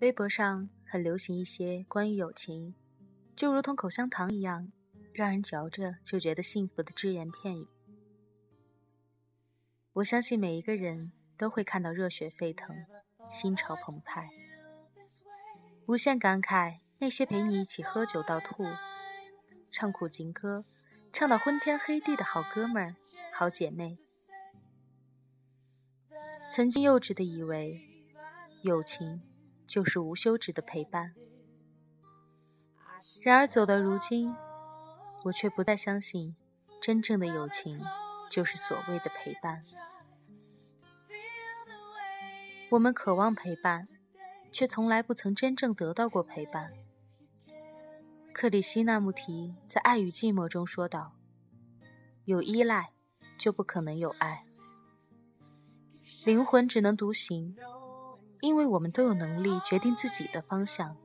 微博上很流行一些关于友情，就如同口香糖一样，让人嚼着就觉得幸福的只言片语。我相信每一个人都会看到热血沸腾，心潮澎湃，无限感慨那些陪你一起喝酒到吐，唱苦情歌，唱到昏天黑地的好哥们儿、好姐妹。曾经幼稚的以为，友情就是无休止的陪伴。然而走到如今，我却不再相信，真正的友情就是所谓的陪伴。我们渴望陪伴，却从来不曾真正得到过陪伴。克里希那穆提在《爱与寂寞》中说道：“有依赖，就不可能有爱。”灵魂只能独行，因为我们都有能力决定自己的方向，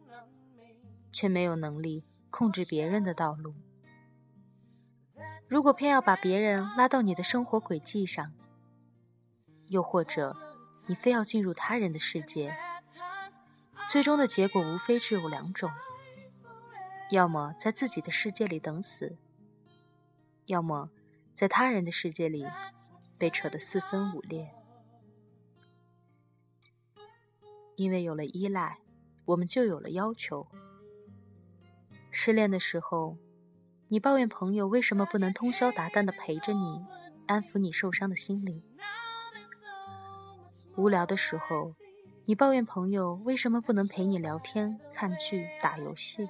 却没有能力控制别人的道路。如果偏要把别人拉到你的生活轨迹上，又或者你非要进入他人的世界，最终的结果无非只有两种：要么在自己的世界里等死，要么在他人的世界里被扯得四分五裂。因为有了依赖，我们就有了要求。失恋的时候，你抱怨朋友为什么不能通宵达旦的陪着你，安抚你受伤的心灵；无聊的时候，你抱怨朋友为什么不能陪你聊天、看剧、打游戏；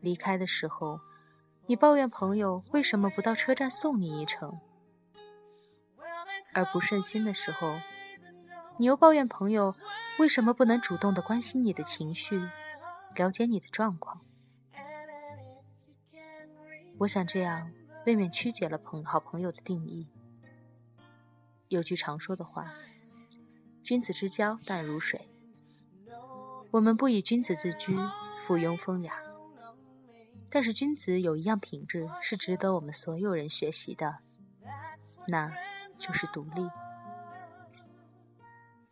离开的时候，你抱怨朋友为什么不到车站送你一程；而不顺心的时候，你又抱怨朋友为什么不能主动的关心你的情绪，了解你的状况？我想这样未免曲解了朋好朋友的定义。有句常说的话：“君子之交淡如水。”我们不以君子自居，附庸风雅。但是君子有一样品质是值得我们所有人学习的，那就是独立。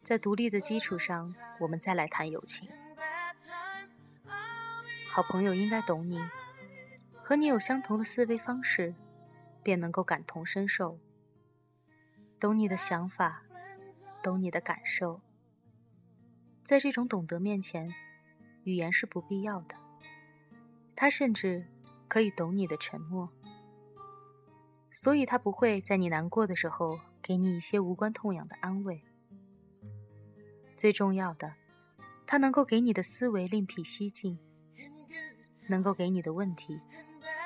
在独立的基础上，我们再来谈友情。好朋友应该懂你，和你有相同的思维方式，便能够感同身受，懂你的想法，懂你的感受。在这种懂得面前，语言是不必要的。他甚至可以懂你的沉默，所以他不会在你难过的时候给你一些无关痛痒的安慰。最重要的，它能够给你的思维另辟蹊径，能够给你的问题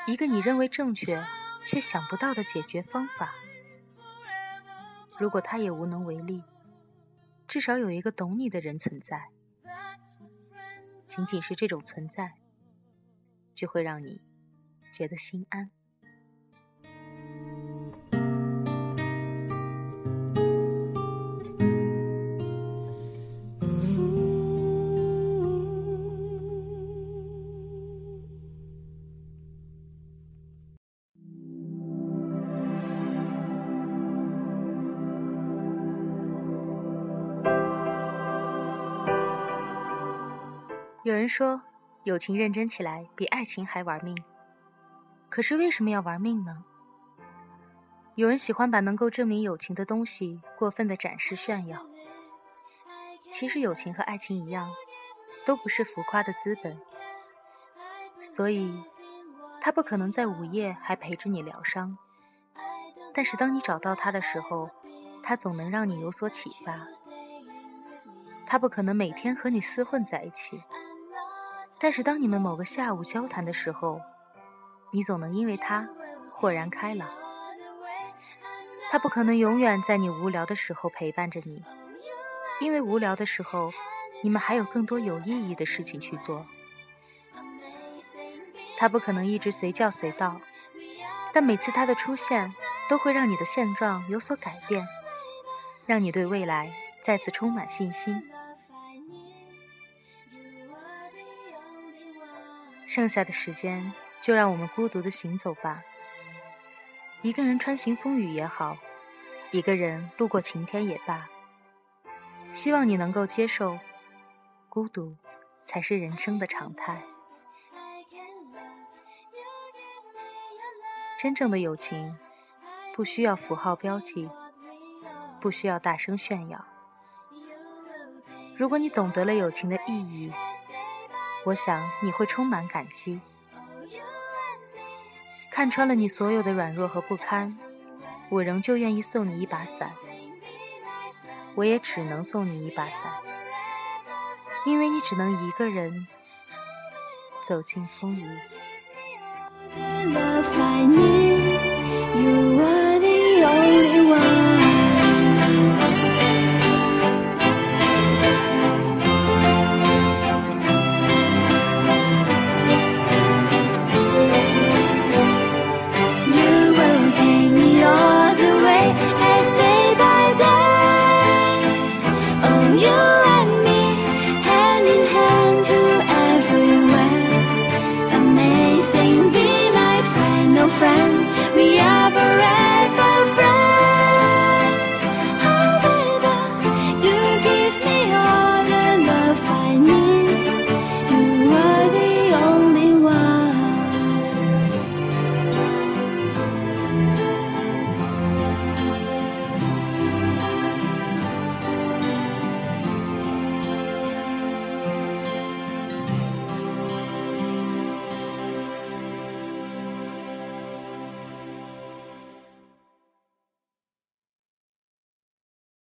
一个你认为正确却想不到的解决方法。如果他也无能为力，至少有一个懂你的人存在。仅仅是这种存在，就会让你觉得心安。有人说，友情认真起来比爱情还玩命。可是为什么要玩命呢？有人喜欢把能够证明友情的东西过分的展示炫耀。其实友情和爱情一样，都不是浮夸的资本。所以，他不可能在午夜还陪着你疗伤。但是当你找到他的时候，他总能让你有所启发。他不可能每天和你厮混在一起。但是当你们某个下午交谈的时候，你总能因为他豁然开朗。他不可能永远在你无聊的时候陪伴着你，因为无聊的时候，你们还有更多有意义的事情去做。他不可能一直随叫随到，但每次他的出现都会让你的现状有所改变，让你对未来再次充满信心。剩下的时间，就让我们孤独的行走吧。一个人穿行风雨也好，一个人路过晴天也罢。希望你能够接受孤独才是人生的常态。真正的友情，不需要符号标记，不需要大声炫耀。如果你懂得了友情的意义，我想你会充满感激，看穿了你所有的软弱和不堪，我仍旧愿意送你一把伞，我也只能送你一把伞。因为你只能一个人。走进风雨。